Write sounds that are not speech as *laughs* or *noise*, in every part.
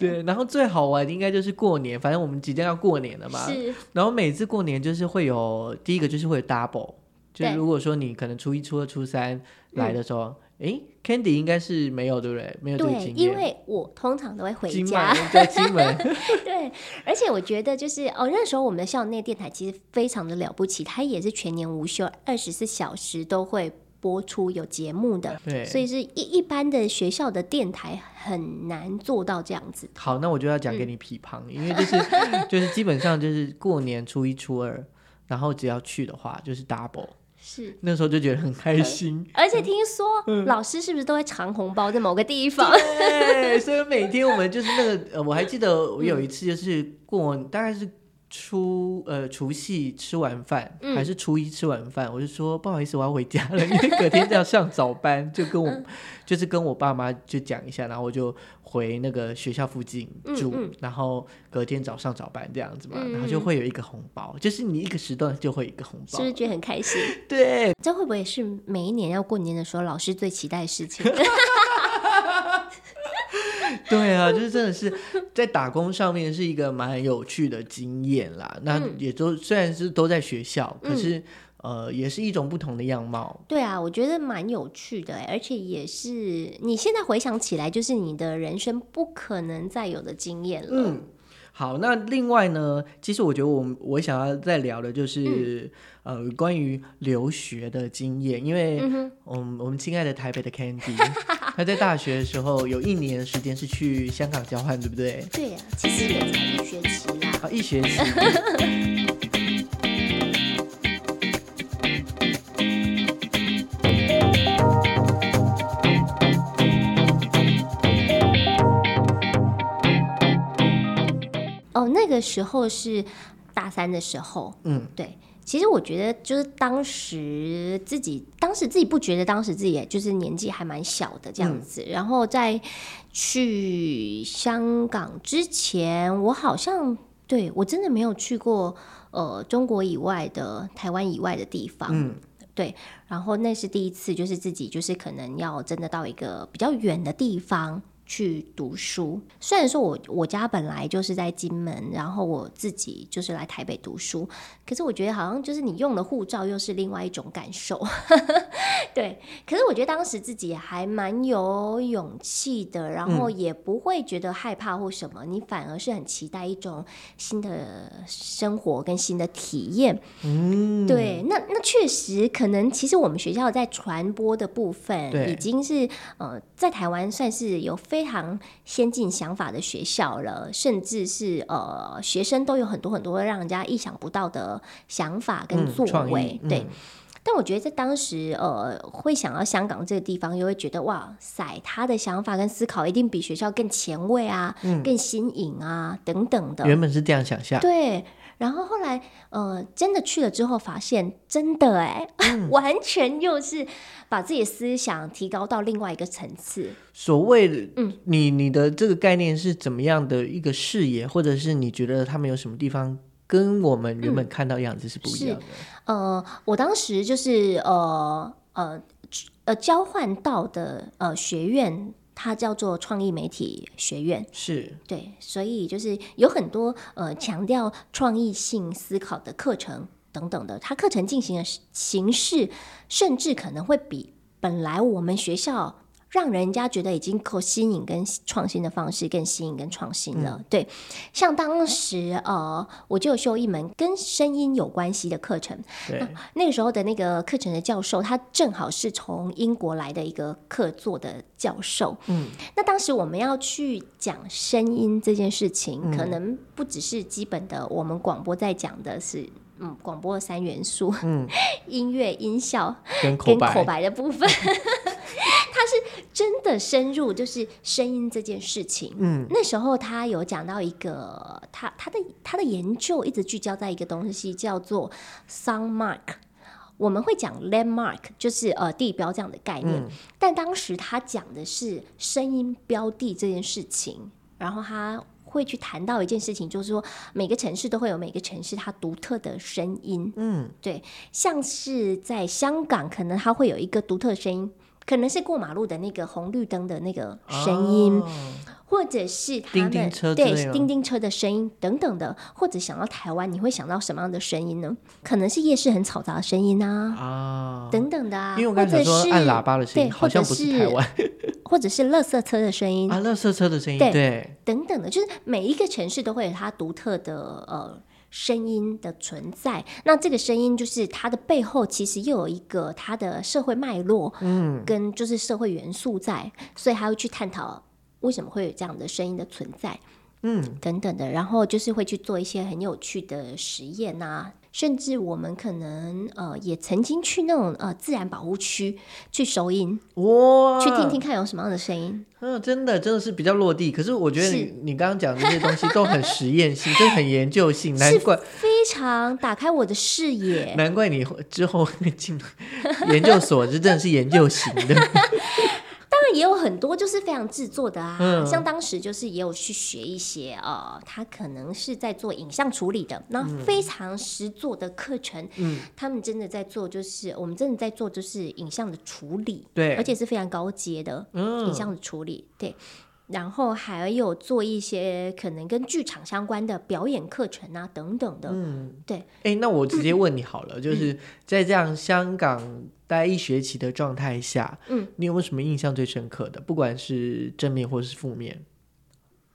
对，然后最好玩的应该就是过年，反正我们即将要过年了嘛。是，然后每次过年就是会有第一个就是会有 double，就是如果说你可能初一、初二、初三来的时候，诶 c a n d y 应该是没有对不对？没有这个对，经验。因为我通常都会回家 *laughs* 对，而且我觉得就是哦，那时候我们的校内电台其实非常的了不起，它也是全年无休，二十四小时都会播出有节目的，对，所以是一一般的学校的电台很难做到这样子。好，那我就要讲嗯给你匹旁，因为就是 *laughs* 就是基本上就是过年初一、初二，然后只要去的话就是 double，是，那时候就觉得很开心。而且听说嗯老师是不是都会藏红包在某个地方？对，所以每天我们就是那个，呃，我还记得我嗯有一次就是过，大概是初呃除夕吃完饭，嗯。还是初一吃完饭，我就说不好意思，我要回家了，因为隔天要上早班，就跟我、嗯。就是跟我爸妈就讲一下，然后我就回那个学校附近住，然后隔天早上早班这样子嘛，嗯然后就会有一个红包，就是你一个时段就会有一个红包是不，是觉得很开心？*laughs* 对，这会不会是每一年要过年的时候，老师最期待的事情？*laughs* 对啊，就是真的是在打工上面是一个蛮有趣的经验啦。那嗯也都虽然是都在学校，可是呃，也是一种不同的样貌。对啊，我觉得蛮有趣的欸，而且也是你现在回想起来，就是你的人生不可能再有的经验了。嗯，好，那另外呢，其实我觉得我我想要再聊的就是、呃关于留学的经验，因为嗯，我们亲爱的台北的 Candy，*laughs* *laughs* 他在大学的时候有一年的时间是去香港交换，对不对？对啊，其实也才一学期啦。啊，一学期。哦，那个时候是大三的时候，嗯，对。其实我觉得，就是当时自己，当时自己不觉得，当时自己也就是年纪还蛮小的这样子。然后在去香港之前，我好像对我真的没有去过呃中国以外的台湾以外的地方。嗯，对，然后那是第一次，就是自己就是可能要真的到一个比较远的地方去读书。虽然说我我家本来就是在金门，然后我自己就是来台北读书，可是我觉得好像就是你用了护照又是另外一种感受。*laughs* 对，可是我觉得当时自己还蛮有勇气的，然后也不会觉得害怕或什么，你反而是很期待一种新的生活跟新的体验。嗯，对，那那确实可能，其实我们学校在传播的部分已经是呃，在台湾算是有非常先进想法的学校了，甚至是呃学生都有很多很多让人家意想不到的想法跟嗯作为对。嗯但我觉得在当时，呃，会想到香港这个地方，又会觉得哇塞，他的想法跟思考一定比学校更前卫啊，嗯更新颖啊，等等的。原本是这样想象。对，然后后来呃，真的去了之后，发现真的哎，嗯 *laughs* 完全又是把自己的思想提高到另外一个层次。所谓的，嗯你你的这个概念是怎么样的一个视野，或者是你觉得他们有什么地方跟我们原本看到样子是不一样的？呃，我当时就是呃呃呃交换到的呃学院，它叫做创意媒体学院。是，对，所以就是有很多呃强调创意性思考的课程等等的，它课程进行的形式，甚至可能会比本来我们学校让人家觉得已经够新颖跟创新的方式更新颖跟创新了。对，像当时呃，我就修一门跟声音有关系的课程，对，那个时候的那个课程的教授，他正好是从英国来的一个客座的教授。嗯，那当时我们要去讲声音这件事情，可能不只是基本的，我们广播在讲的是。嗯，广播的三元素，嗯，*laughs* 音乐、音效跟口白的部分，*laughs* 它是真的深入，就是声音这件事情。嗯，那时候他有讲到一个，他他的他的研究一直聚焦在一个东西，叫做 sound mark。我们会讲 landmark，就是呃地标这样的概念，嗯但当时他讲的是声音标的这件事情，然后他会去谈到一件事情，就是说每个城市都会有每个城市它独特的声音，嗯，对，像是在香港，可能它会有一个独特的声音。可能是过马路的那个红绿灯的那个声音，哦或者是他们对叮叮车的声音等等的，或者想到台湾，你会想到什么样的声音呢？可能是夜市很嘈杂的声音啊，啊，等等的啊，因为我刚才或者按喇叭的声对，音，好像不或者是台湾。*laughs* 或者是垃圾车的声音，啊，垃圾车的声音，对对，等等的，就是每一个城市都会有它独特的呃声音的存在。那这个声音就是它的背后其实又有一个它的社会脉络，嗯，跟就是社会元素在，所以还会去探讨为什么会有这样的声音的存在，嗯，等等的。然后就是会去做一些很有趣的实验啊。甚至我们可能呃也曾经去那种呃自然保护区去收音，哇，去听听看有什么样的声音。嗯，真的真的是比较落地。可是我觉得你你刚刚讲的这些东西都很实验性，真的很研究性，*laughs* 难怪非常打开我的视野。难怪你之后会进 *laughs* 研究所，这真的是研究型的。*laughs* 也有很多就是非常制作的啊，嗯。像当时就是也有去学一些呃，他可能是在做影像处理的，那非常实做的课程，嗯，他们真的在做，就是我们真的在做就是影像的处理，对。而且是非常高阶的嗯。影像的处理，对。然后还有做一些可能跟剧场相关的表演课程啊，等等的。嗯，对。哎，那我直接问你好了，就是在这样香港待一学期的状态下，嗯，你有没有什么印象最深刻的？不管是正面或是负面，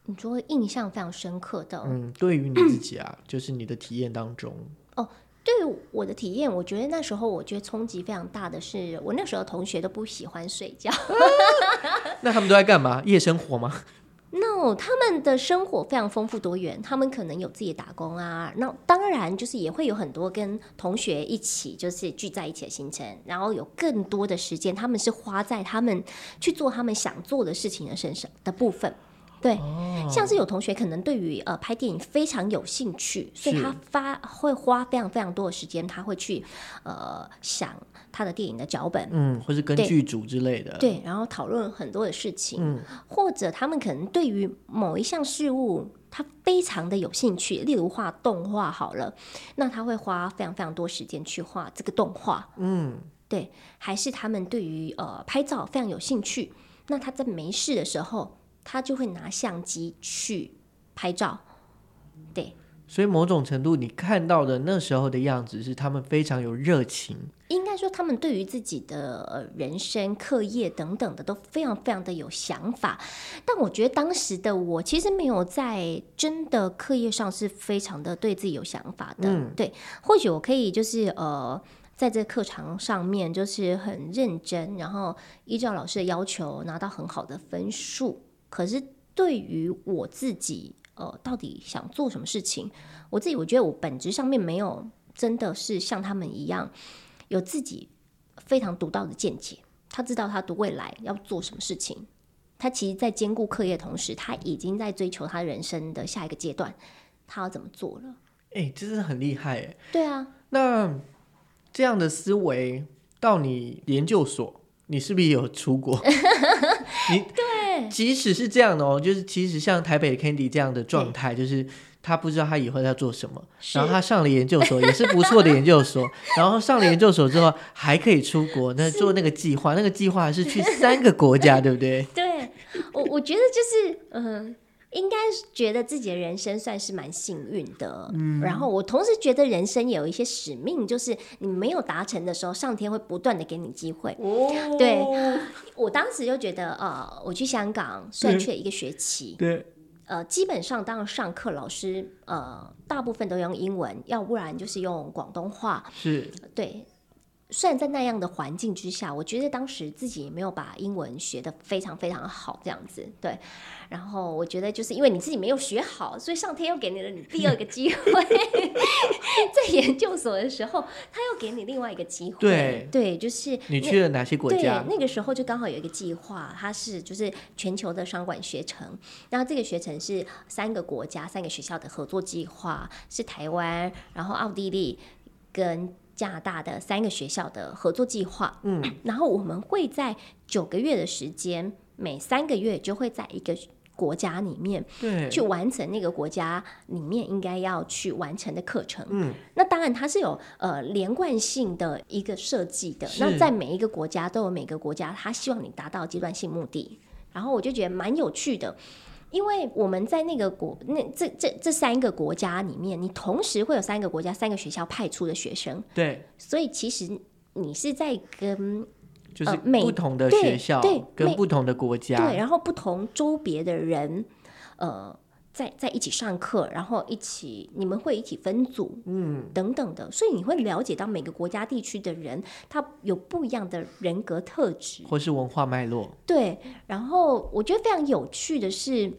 你说印象非常深刻的，嗯，对于你自己啊，就是你的体验当中，对于我的体验，我觉得那时候我觉得冲击非常大的是，我那时候同学都不喜欢睡觉。*laughs* 那他们都在干嘛？夜生活吗？no，他们的生活非常丰富多元，他们可能有自己的打工啊，那当然就是也会有很多跟同学一起就是聚在一起的行程，然后有更多的时间，他们是花在他们去做他们想做的事情的身上的部分。对，像是有同学可能对于呃拍电影非常有兴趣，所以他发会花非常非常多的时间，他会去呃想他的电影的脚本，嗯，或是跟剧组之类的，，对，然后讨论很多的事情，嗯。或者他们可能对于某一项事物他非常的有兴趣，例如画动画好了，那他会花非常非常多时间去画这个动画，嗯，对，还是他们对于呃拍照非常有兴趣，那他在没事的时候，他就会拿相机去拍照，对，所以某种程度你看到的那时候的样子是他们非常有热情，应该说，他们对于自己的呃人生、课业等等的都非常非常的有想法。但我觉得当时的我其实没有在真的课业上是非常的对自己有想法的。嗯对，或许我可以就是呃。在这课堂上面，就是很认真，然后依照老师的要求拿到很好的分数。可是对于我自己，呃，到底想做什么事情，我自己我觉得我本质上面没有真的是像他们一样有自己非常独到的见解，他知道他的未来要做什么事情。他其实，在兼顾课业的同时，他已经在追求他人生的下一个阶段，他要怎么做了？哎，这是很厉害哎。对啊，那这样的思维到你研究所，你是不是有出国？*laughs* 你对即使是这样的哦，就是其实像台北 Candy 这样的状态，就是他不知道他以后要做什么，然后他上了研究所也是不错的研究所，*laughs* 然后上了研究所之后还可以出国，那做那个计划，那个计划是去三个国家，*laughs* 对不对？对我我觉得就是嗯。应该是觉得自己的人生算是蛮幸运的，嗯，然后我同时觉得人生也有一些使命，就是你没有达成的时候，上天会不断的给你机会。哦，对我当时就觉得，呃，我去香港虽然去了一个学期，对，呃，基本上当然上课老师呃大部分都用英文，要不然就是用广东话。是。对，虽然在那样的环境之下，我觉得当时自己也没有把英文学得非常非常好，这样子对。然后我觉得就是因为你自己没有学好，所以上天又给你了你第二个机会，*laughs* 在研究所的时候，他又给你另外一个机会。对对，就是你去了哪些国家对家？，那个时候就刚好有一个计划，它是就是全球的商管学程，然后这个学程是三个国家、三个学校的合作计划，是台湾，然后奥地利跟加拿大的三个学校的合作计划。嗯，*clears throat* 然后我们会在九个月的时间，每三个月就会在一个国家里面对，去完成那个国家里面应该要去完成的课程。嗯，那当然它是有呃连贯性的一个设计的。那在每一个国家都有每个国家他希望你达到阶段性目的，然后我就觉得蛮有趣的。因为我们在那个国那这这这三个国家里面，你同时会有三个国家、三个学校派出的学生，对，所以其实你是在跟就是不同的学校对跟不同的国家，对，然后不同州别的人，呃，在在一起上课，然后一起你们会一起分组，嗯，等等的，所以你会了解到每个国家地区的人，他有不一样的人格特质，或是文化脉络，对。然后我觉得非常有趣的是。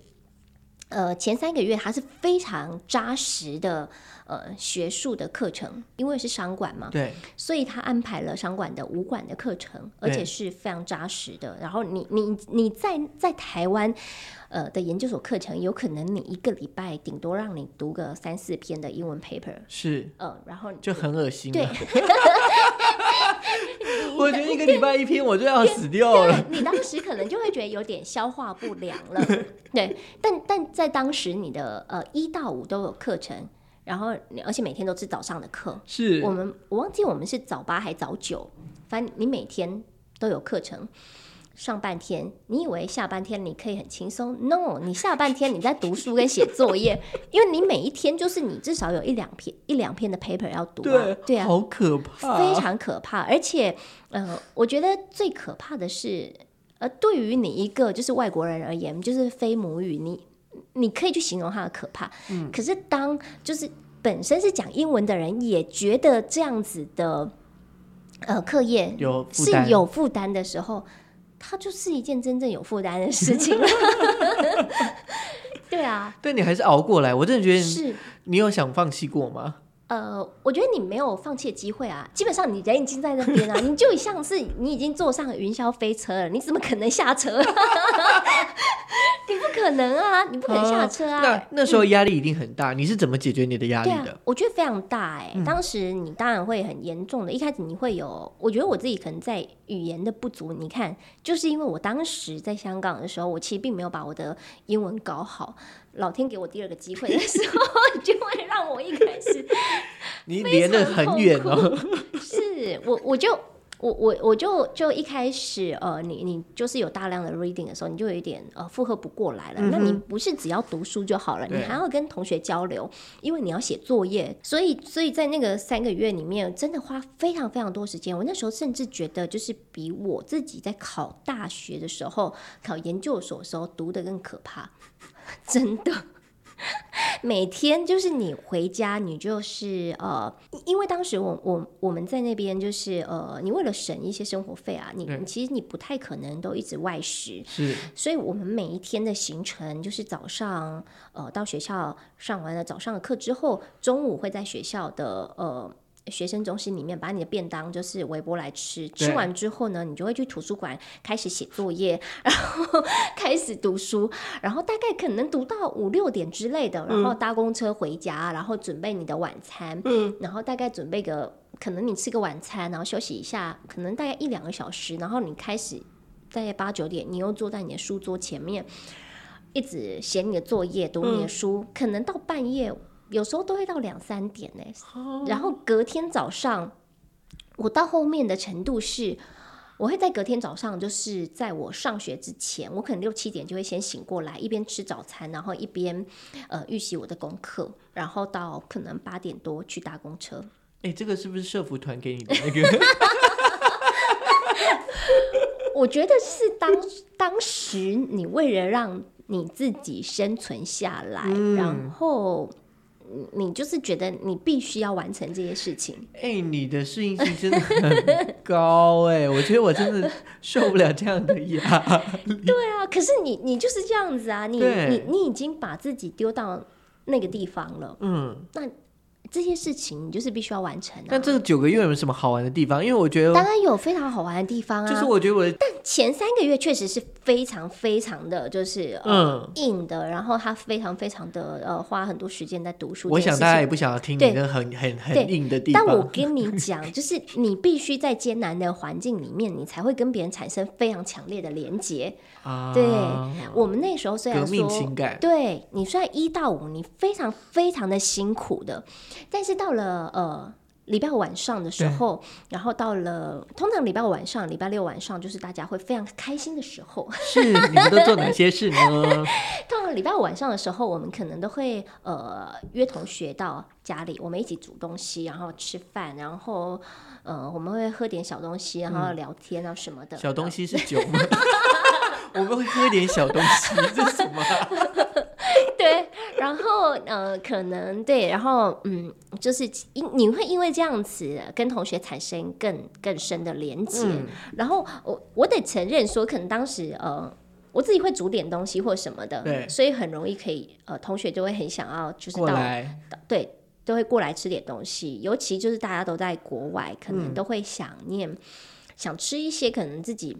呃，前三个月它是非常扎实的呃学术的课程，因为是商管嘛，对，所以他安排了商管的武馆的课程，而且是非常扎实的。然后你你你在在台湾呃的研究所课程，有可能你一个礼拜顶多让你读个三四篇的英文 paper，是。呃，然后就很恶心对。了。*laughs* *laughs* 我觉得一个礼拜一篇我就要死掉了。你当时可能就会觉得有点消化不良了，*laughs* 对。但但在当时你的呃一到五都有课程，然后而且每天都是早上的课，是我们我忘记我们是早八还早九，反正你每天都有课程。上半天，你以为下半天你可以很轻松？No，你下半天你在读书跟写作业，*laughs* 因为你每一天就是你至少有一两篇一两篇的 paper 要读啊，对啊，好可怕，非常可怕。而且，呃，我觉得最可怕的是，呃，对于你一个就是外国人而言，就是非母语，你你可以去形容它的可怕。嗯，可是当就是本身是讲英文的人，也觉得这样子的呃课业有是有负担的时候，它就是一件真正有负担的事情了。*laughs* 对啊，但你还是熬过来。我真的觉得是。你有想放弃过吗？呃，我觉得你没有放弃的机会啊！基本上你人已经在那边啊，*laughs* 你就像是你已经坐上云霄飞车了，你怎么可能下车？*laughs* 你不可能啊，你不可能下车啊！那那时候压力一定很大，你是怎么解决你的压力的？，我觉得非常大哎、当时你当然会很严重的，一开始你会有，我觉得我自己可能在语言的不足。你看，就是因为我当时在香港的时候，我其实并没有把我的英文搞好。老天给我第二个机会的时候，*laughs* 就会让我一开始你连得很远哦。是我我就我我我就就一开始呃，你你就是有大量的 reading 的时候，你就有一点呃负荷不过来了。那你不是只要读书就好了，你还要跟同学交流，因为你要写作业。所以所以在那个三个月里面，真的花非常非常多时间。我那时候甚至觉得，就是比我自己在考大学的时候、考研究所的时候读的更可怕，*laughs* 真的。*laughs* 每天就是你回家，你就是呃，因为当时我我我们在那边就是呃，你为了省一些生活费啊，你其实你不太可能都一直外食，是所以我们每一天的行程就是早上呃到学校上完了早上的课之后，中午会在学校的呃。学生中心里面把你的便当就是微波来吃，吃完之后呢，你就会去图书馆开始写作业，*laughs* 然后开始读书，然后大概可能读到五六点之类的，然后搭公车回家，然后准备你的晚餐，嗯，然后大概准备个可能你吃个晚餐，然后休息一下，可能大概一两个小时，然后你开始大概八九点，你又坐在你的书桌前面，一直写你的作业，读你的书，可能到半夜，有时候都会到两三点呢、然后隔天早上，我到后面的程度是。我会在隔天早上，就是在我上学之前，我可能六七点就会先醒过来，一边吃早餐，然后一边呃预习我的功课，然后到可能八点多去搭公车。哎、这个是不是社服团给你的那个？我觉得是当当时你为了让你自己生存下来，然后你你就是觉得你必须要完成这些事情。*laughs* 哎、你的适应性真的很高哎、我觉得我真的受不了这样的压力。对啊，可是你你就是这样子啊，你你你已经把自己丢到那个地方了，嗯，这些事情你就是必须要完成、啊。但这个九个月有什么好玩的地方？因为我觉得，当然有非常好玩的地方啊，就是我觉得我但前三个月确实是非常非常的就是呃、嗯硬的，然后他非常非常的呃花很多时间在读书。我想大家也不。想要听你的很很很硬的地方但我。跟你讲，*laughs* 就是你必须在艰难的环境里面，你才会跟别人产生非常强烈的连接。啊，对我们那时候虽然革命说情感，对你虽然一到五你非常非常的辛苦的，但是到了呃礼拜五晚上的时候，然后到了通常礼拜五晚上、礼拜六晚上就是大家会非常开心的时候。是你们都做哪些事呢？*laughs* 到了礼拜五晚上的时候，我们可能都会呃约同学到家里，我们一起煮东西，然后吃饭，然后呃我们会喝点小东西，然后聊天啊什么的。小东西是酒吗？*laughs* 我们会喝点小东西，这是什么啊？对，然后呃，可能对，然后嗯，就是因你会因为这样子跟同学产生更更深的连接。嗯然后我我得承认说，可能当时呃。我自己会煮点东西或什么的，对所以很容易可以呃，同学就会很想要就是到对，都会过来吃点东西。尤其就是大家都在国外，可能都会想念、想吃一些可能自己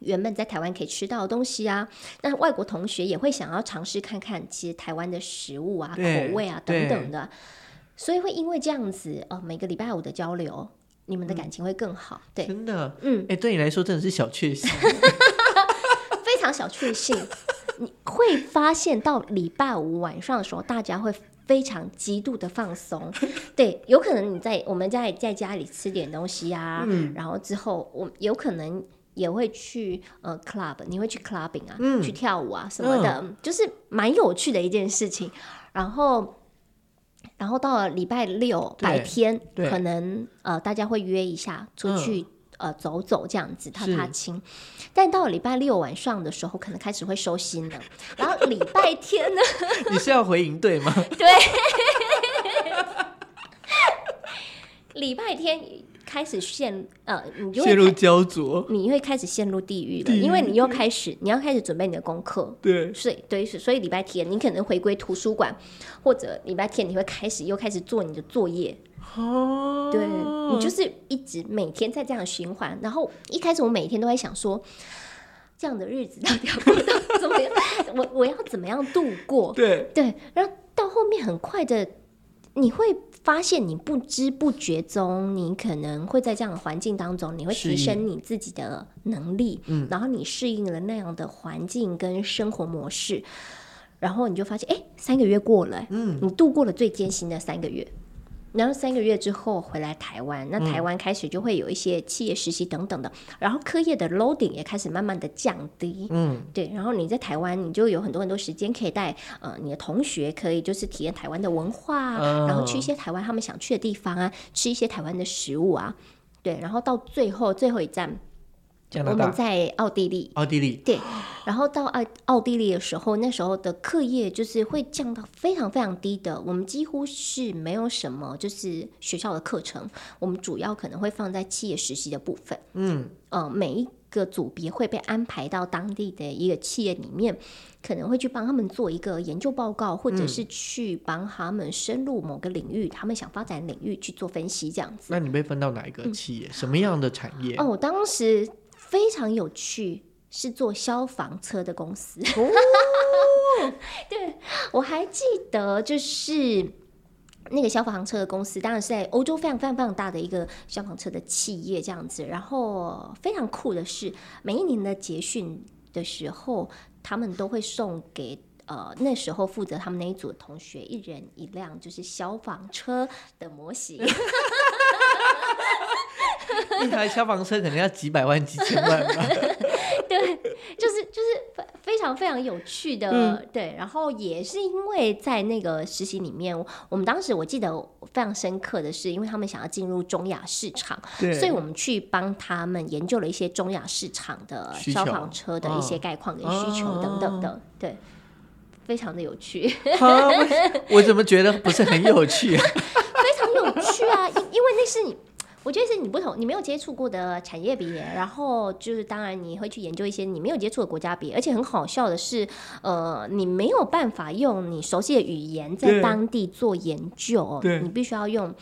原本在台湾可以吃到的东西啊。那外国同学也会想要尝试看看，其实台湾的食物啊、口味啊等等的。所以会因为这样子，哦，每个礼拜五的交流，你们的感情会更好。对，真的，嗯，哎，对你来说真的是小确幸。*laughs* 非常小确幸。你会发现到礼拜五晚上的时候，大家会非常极度的放松。*laughs* 对，有可能你在我们家里在家里吃点东西啊，然后之后我有可能。也会去呃 club，你会去 clubbing 啊，去跳舞啊什么的，就是蛮有趣的一件事情。然后，然后到了礼拜六白天，可能呃大家会约一下出去、呃走走这样子踏踏青。但到了礼拜六晚上的时候，可能开始会收心了。然后礼拜天呢，*laughs* 你是要回营队吗？对 *laughs* 礼拜天开始陷呃，你就会陷入焦灼。你会开始陷入地狱了，狱因为你又开始你要开始准备你的功课。*laughs* 对，所以对，所以礼拜天你可能回归图书馆，或者礼拜天你会开始又开始做你的作业，哦，对你就是一直每天在这样循环。然后一开始我每天都在想说，这样的日子到底要过到怎么样？我我要怎么样度过？对，对，然后到后面很快的，你会发现你不知不觉中，你可能会在这样的环境当中，你会提升你自己的能力，嗯，然后你适应了那样的环境跟生活模式，然后你就发现，哎，三个月过了，嗯，你度过了最艰辛的三个月。然后三个月之后回来台湾，那台湾开始就会有一些企业实习等等的，然后课业的 loading 也开始慢慢的降低，嗯，对，然后你在台湾，你就有很多很多时间可以带呃你的同学，可以就是体验台湾的文化然后去一些台湾他们想去的地方啊，吃一些台湾的食物啊，对，然后到最后最后一站，加拿大、在奥地利，奥地利，对，然后到奥奥地利的时候，那时候的课业就是会降到非常非常低的，我们几乎是没有什么就是学校的课程，我们主要可能会放在企业实习的部分。嗯，呃，每一个组别会被安排到当地的一个企业里面，可能会去帮他们做一个研究报告，或者是去帮他们深入某个领域，他们想发展领域去做分析，这样子。那你被分到哪一个企业？什么样的产业？哦，我当时非常有趣，是做消防车的公司。*laughs* 对，我还记得就是。那个消防车的公司当然是在欧洲非常非常非常大的一个消防车的企业这样子，然后非常酷的是，每一年的结训的时候，他们都会送给呃那时候负责他们那一组的同学一人一辆就是消防车的模型。*laughs* *laughs* 一台消防车可能要几百万、几千万吧。*laughs* 对，就是就是非非常非常有趣的，嗯对。然后也是因为在那个实习里面，我们当时我记得非常深刻的是，因为他们想要进入中亚市场，所以我们去帮他们研究了一些中亚市场的消防车的一些概况跟需求等等的，对，非常的有趣，哈我 *laughs* 我怎么觉得不是很有趣、啊？非常有趣啊！因因为那是你。我觉得是你不同，你没有接触过的产业别，然后就是当然你会去研究一些你没有接触的国家别，而且很好笑的是，呃，你没有办法用你熟悉的语言在当地做研究，对你必须要用。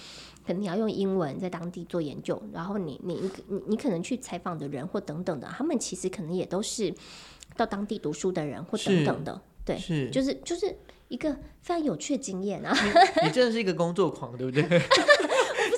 可能你要用英文在当地做研究，然后你你你你可能去采访的人或等等的，他们其实可能也都是到当地读书的人或等等的，对，是，就是就是一个非常有趣的经验啊。你真的是一个工作狂，对不对？*laughs*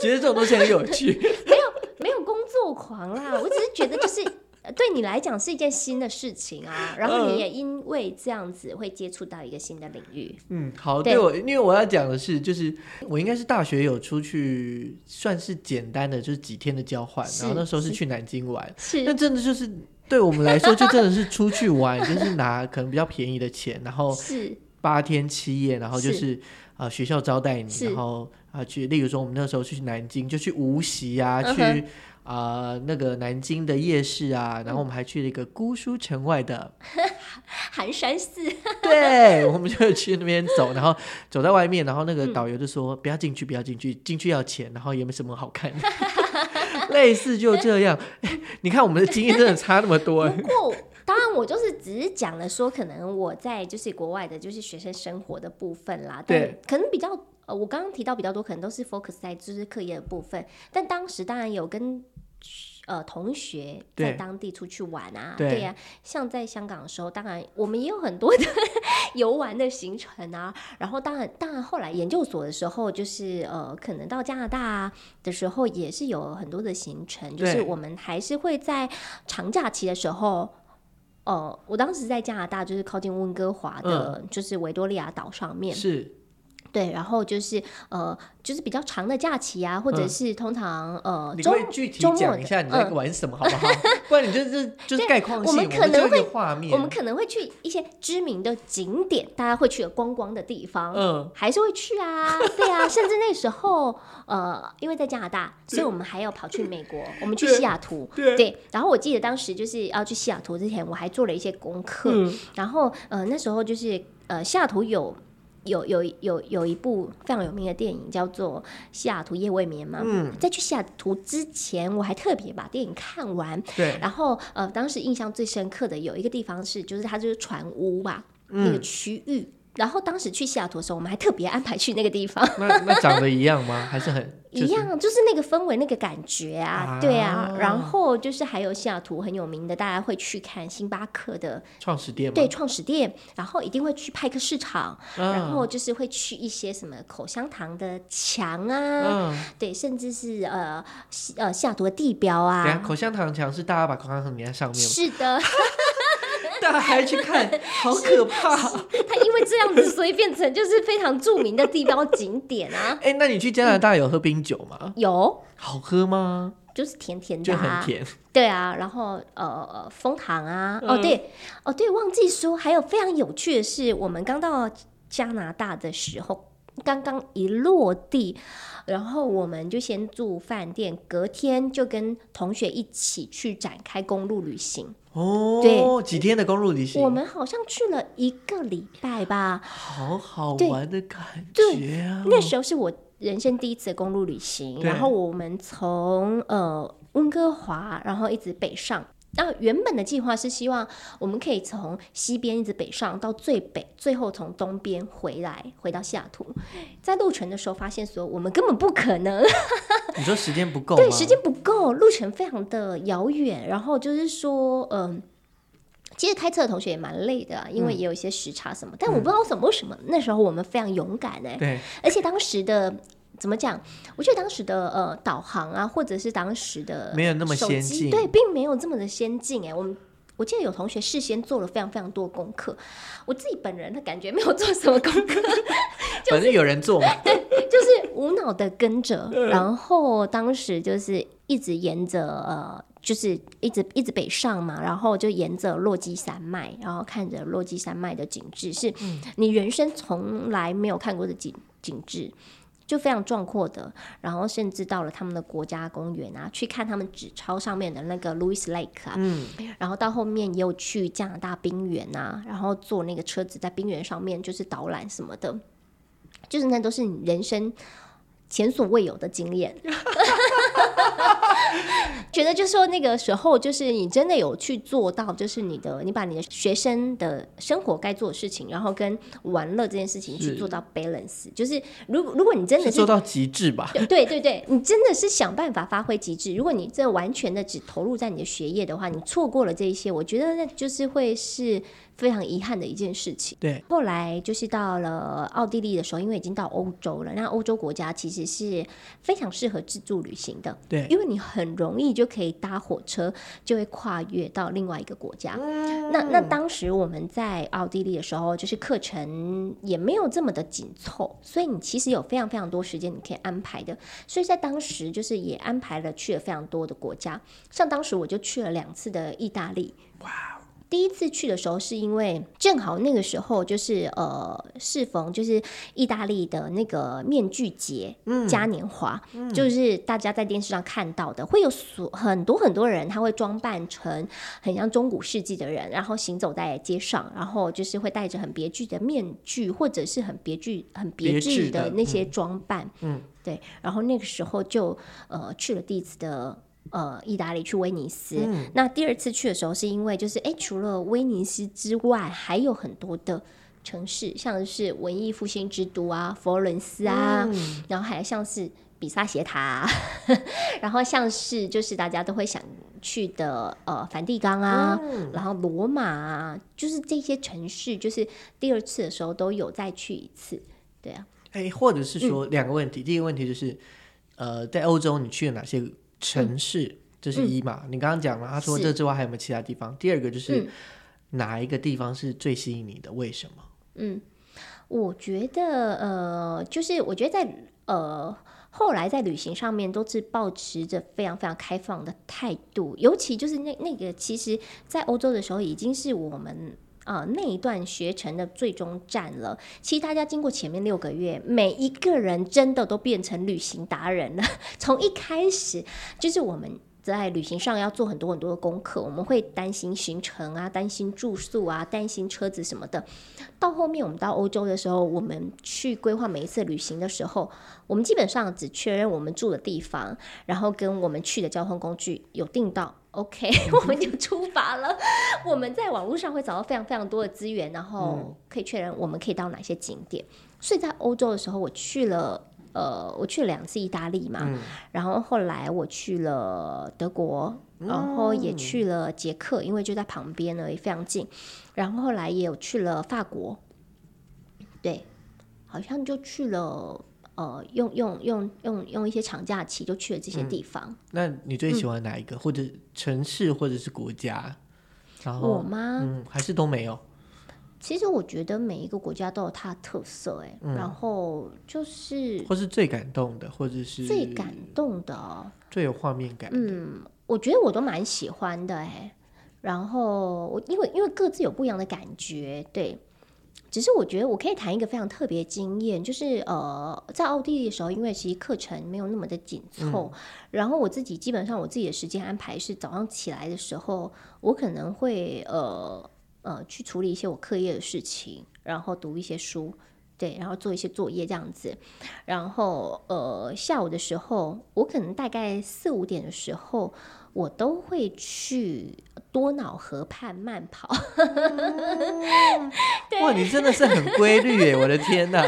觉得这种东西很有趣。*laughs* 没有没有工作狂啦，我只是觉得就是呃对你来讲是一件新的事情啊，然后你也因为这样子会接触到一个新的领域。嗯，好，对对我，因为我要讲的是，就是我应该是大学有出去，算是简单的，就是几天的交换，然后那时候是是去南京玩，是那真的就是对我们来说，就真的是出去玩，就是拿可能比较便宜的钱，然后是八天七夜，然后就是呃学校招待你，然后啊、去，例如说我们那时候去南京，就去无锡啊，去啊、那个南京的夜市啊，然后我们还去了一个姑苏城外的，*laughs* 寒山寺，*laughs* 对，我们就去那边走，然后走在外面，然后那嗯个导游就说、不要进去，不要进去，进去要钱，然后也没什么好看的，*laughs* 类似就这样。你看我们的经验真的差那么多，不过。当然，我就是只是讲了说，可能我在就是国外的，就是学生生活的部分啦。但对可能比较呃，我刚刚提到比较多，可能都是 focus 在就是课业的部分。但当时当然有跟呃同学在当地出去玩啊，对对呀、像在香港的时候，当然我们也有很多的 *laughs* 游玩的行程啊。然后当然，当然后来研究所的时候，就是呃，可能到加拿大的时候，也是有很多的行程，就是我们还是会在长假期的时候。呃，我当时在加拿大，就是靠近温哥华的，就是维多利亚岛上面。是对，然后就是呃，就是比较长的假期啊，或者嗯是通常呃周你可以具体周末的讲一下你玩什么，好不好？不然你就是就是概况性，我们可能就有一个画面，我们可能会去一些知名的景点，大家会去的观光的地方，嗯还是会去啊，对啊，甚至那时候，呃，因为在加拿大，所以我们还要跑去美国，我们去西雅图，对然后我记得当时就是要去西雅图之前，我还做了一些功课，嗯然后呃那时候就是呃西雅图有。有有有有一部非常有名的电影叫做《西雅图夜未眠》嘛，嗯在去西雅图之前，我还特别把电影看完，对然后呃，当时印象最深刻的有一个地方是，就是它就是船屋吧，那个区域。然后当时去西雅图的时候，我们还特别安排去那个地方，那那长得一样吗？*laughs* 还是很一样，就是那个氛围、那个感觉啊，啊对啊。然后就是还有西雅图很有名的，大家会去看星巴克的创始店吗？对创始店，然后一定会去派克市场，嗯，然后就是会去一些什么口香糖的墙啊，嗯，对，甚至是呃西呃西雅图的地标啊。对啊。口香糖墙是大家把口香糖粘在上面吗，*laughs* 是的，还去看，*laughs* 好可怕。它因为这样子，所以变成就是非常著名的地标景点啊。*laughs* 哎，那你去加拿大有喝冰酒吗？有，好喝吗？就是甜甜的、就啊，很甜。对啊，然后呃呃枫糖啊，嗯哦对，哦对，忘记说，还有非常有趣的是，我们刚到加拿大的时候，刚刚一落地，然后我们就先住饭店，隔天就跟同学一起去展开公路旅行。哦，对几天的公路旅行，我们好像去了一个礼拜吧，好好玩的感觉啊！那时候是我人生第一次的公路旅行，然后我们从呃温哥华，然后一直北上。那原本的计划是希望我们可以从西边一直北上到最北，最后从东边回来，回到西雅图。在路程的时候发现说，我们根本不可能，*laughs* 你说时间不够？对，时间不够，路程非常的遥远。然后就是说，嗯、其实开车的同学也蛮累的啊、因为也有一些时差什么。但我不知道为什么，为什么那时候我们非常勇敢呢、对，而且当时的怎么讲？我觉得当时的呃导航啊，或者是当时的没有那么先进机对，并没有这么的先进哎。我们我记得有同学事先做了非常非常多功课，我自己本人的感觉没有做什么功课，*laughs* 反正有人做嘛。*laughs* 就是无脑的跟着，嗯然后当时就是一直沿着呃。就是一直一直北上嘛，然后就沿着落基山脉，然后看着落基山脉的景致，是嗯你人生从来没有看过的景景致，就非常壮阔的。然后甚至到了他们的国家公园啊，去看他们纸钞上面的那个 Louis Lake 啊，嗯，然后到后面也有去加拿大冰原啊，然后坐那个车子在冰原上面就是导览什么的，就是那都是你人生前所未有的经验。*laughs* 觉得就是说那个时候，就是你真的有去做到，就是你的你把你的学生的生活该做的事情，然后跟玩乐这件事情去做到 balance。就是如果如果你真的是是做到极致吧？对 *laughs* 对对，你真的是想办法发挥极致。如果你这完全的只投入在你的学业的话，你错过了这一些，我觉得那就是会是非常遗憾的一件事情。对，后来就是到了奥地利的时候，因为已经到欧洲了，那欧洲国家其实是非常适合自助旅行的，对，因为你很容易就可以搭火车，就会跨越到另外一个国家。那那当时我们在奥地利的时候，就是课程也没有这么的紧凑，所以你其实有非常非常多时间你可以安排的。所以在当时就是也安排了去了非常多的国家，像当时我就去了两次的意大利。哇，第一次去的时候，是因为正好那个时候就是呃适逢就是意大利的那个面具节嘉年华，就是大家在电视上看到的，会有所很多很多人，他会装扮成很像中古世纪的人，然后行走在街上，然后就是会戴着很别具的面具，或者是很别具、很别别致的那些装扮，嗯，对。然后那个时候就呃去了第一次的。呃，意大利去威尼斯，那第二次去的时候，是因为就是哎，除了威尼斯之外，还有很多的城市，像是文艺复兴之都啊，佛罗伦斯啊，然后还像是比萨斜塔、啊，*laughs* 然后像是就是大家都会想去的呃梵蒂冈啊，然后罗马啊，就是这些城市，就是第二次的时候都有再去一次，对啊，哎，或者是说两个问题，第一个问题就是，呃，在欧洲你去了哪些城市？这是一嘛？你刚刚讲了，他说这之外还有没有其他地方？第二个就是、嗯哪一个地方是最吸引你的？为什么？嗯，我觉得呃，就是我觉得在呃后来在旅行上面都是保持着非常非常开放的态度，尤其就是那那个，其实，在欧洲的时候已经是我们。啊、那一段学程的最终站了。其实大家经过前面六个月，每一个人真的都变成旅行达人了。*laughs* 从一开始就是我们在旅行上要做很多很多的功课，我们会担心行程啊，担心住宿啊，担心车子什么的。到后面我们到欧洲的时候，我们去规划每一次旅行的时候，我们基本上只确认我们住的地方，然后跟我们去的交通工具有订到。OK，我们就出发了。我们在网络上会找到非常非常多的资源，然后可以确认我们可以到哪些景点。所以在欧洲的时候，我去了。呃，我去了两次意大利嘛，然后后来我去了德国，然后也去了捷克，因为就在旁边呢，也非常近。然后后来也有去了法国，对，好像就去了。呃，用用用用用一些长假期就去了这些地方。那你最喜欢哪一个？或者城市，或者是国家？然后我吗？嗯，还是都没有。其实我觉得每一个国家都有它的特色，哎、然后就是或是最感动的，或者是最感动的哦、最有画面感。嗯，我觉得我都蛮喜欢的，哎。然后我因为因为各自有不一样的感觉，对。只是我觉得我可以谈一个非常特别经验，就是呃，在奥地利的时候，因为其实课程没有那么的紧凑，然后我自己基本上我自己的时间安排是早上起来的时候，我可能会呃呃去处理一些我课业的事情，然后读一些书，对，然后做一些作业这样子，然后呃下午的时候，我可能大概四五点的时候，我都会去多瑙河畔慢跑。哇，你真的是很规律耶！我的天哪，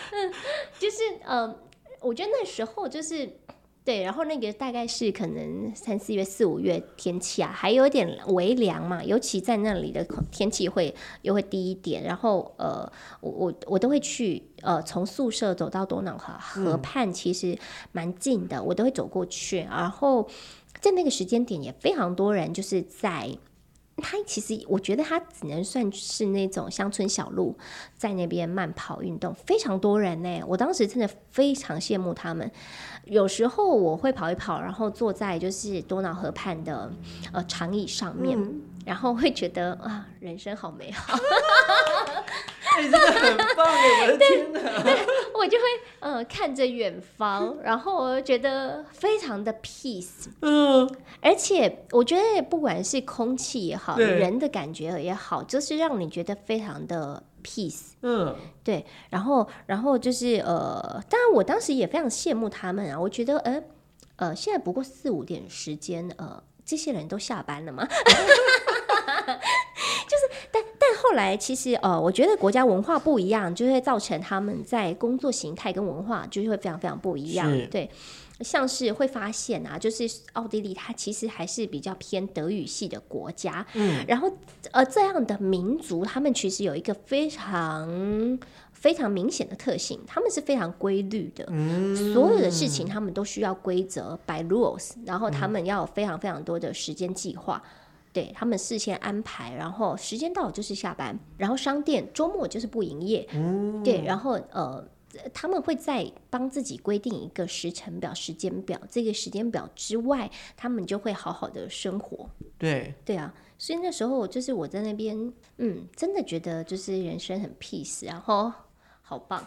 *laughs* 就是呃，我觉得那时候就是对，然后那个大概是可能三四月、四五月天气啊，还有点微凉嘛，尤其在那里的天气会又会低一点。然后呃，我我我都会去呃，从宿舍走到多瑙河河畔，其实蛮近的，我都会走过去。然后在那个时间点，也非常多人就是在。它其实，我觉得他只能算是那种乡村小路，在那边慢跑运动，非常多人呢。我当时真的非常羡慕他们。有时候我会跑一跑，然后坐在就是多瑙河畔的呃长椅上面，然后会觉得啊，人生好美好。*laughs* 真的很棒耶！我的天哪，我就会呃看着远方，然后我觉得非常的 peace。嗯，而且我觉得不管是空气也好，人的感觉也好，就是让你觉得非常的 peace。嗯，对，然后然后就是呃，当然我当时也非常羡慕他们啊，我觉得呃呃，现在不过四五点时间，呃，这些人都下班了吗？后来其实呃，我觉得国家文化不一样，就会造成他们在工作形态跟文化就是会非常非常不一样。对，像是会发现啊，就是奥地利它其实还是比较偏德语系的国家，嗯，然后呃这样的民族，他们其实有一个非常非常明显的特性，他们是非常规律的，所有的事情他们都需要规则 by rules，然后他们要有非常非常多的时间计划。对他们事先安排，然后时间到就是下班，然后商店周末就是不营业，对，然后呃，他们会在帮自己规定一个时程表、时间表，这个时间表之外，他们就会好好的生活。对，对啊，所以那时候就是我在那边，嗯，真的觉得就是人生很 peace，然后好棒。*laughs*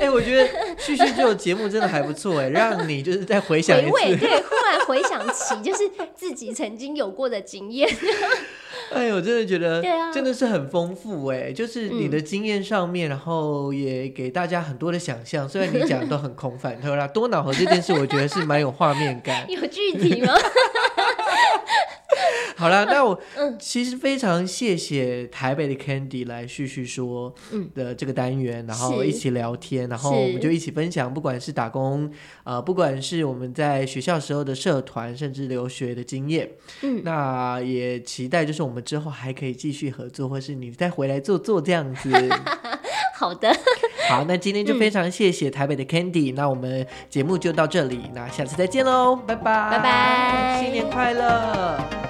哎、我觉得旭旭这种节目真的还不错哎，让你就是再回想一次。对，忽然回想起就是自己曾经有过的经验。*laughs* 哎，我真的觉得真的是很丰富哎，就是你的经验上面，然后也给大家很多的想象。虽然你讲的都很空泛，*laughs* 对啦，多瑙河这件事，我觉得是蛮有画面感。有具体吗？*laughs* 好了，那我 *laughs* 嗯。其实非常谢谢台北的 Candy 来叙叙说的这个单元，然后一起聊天，然后我们就一起分享，不管是打工，呃，不管是我们在学校时候的社团，甚至留学的经验，嗯，那也期待就是我们之后还可以继续合作，或是你再回来做做这样子。*laughs* 好的，好，那今天就非常谢谢台北的 Candy，、那我们节目就到这里，那下次再见喽，拜拜，拜拜。新年快乐。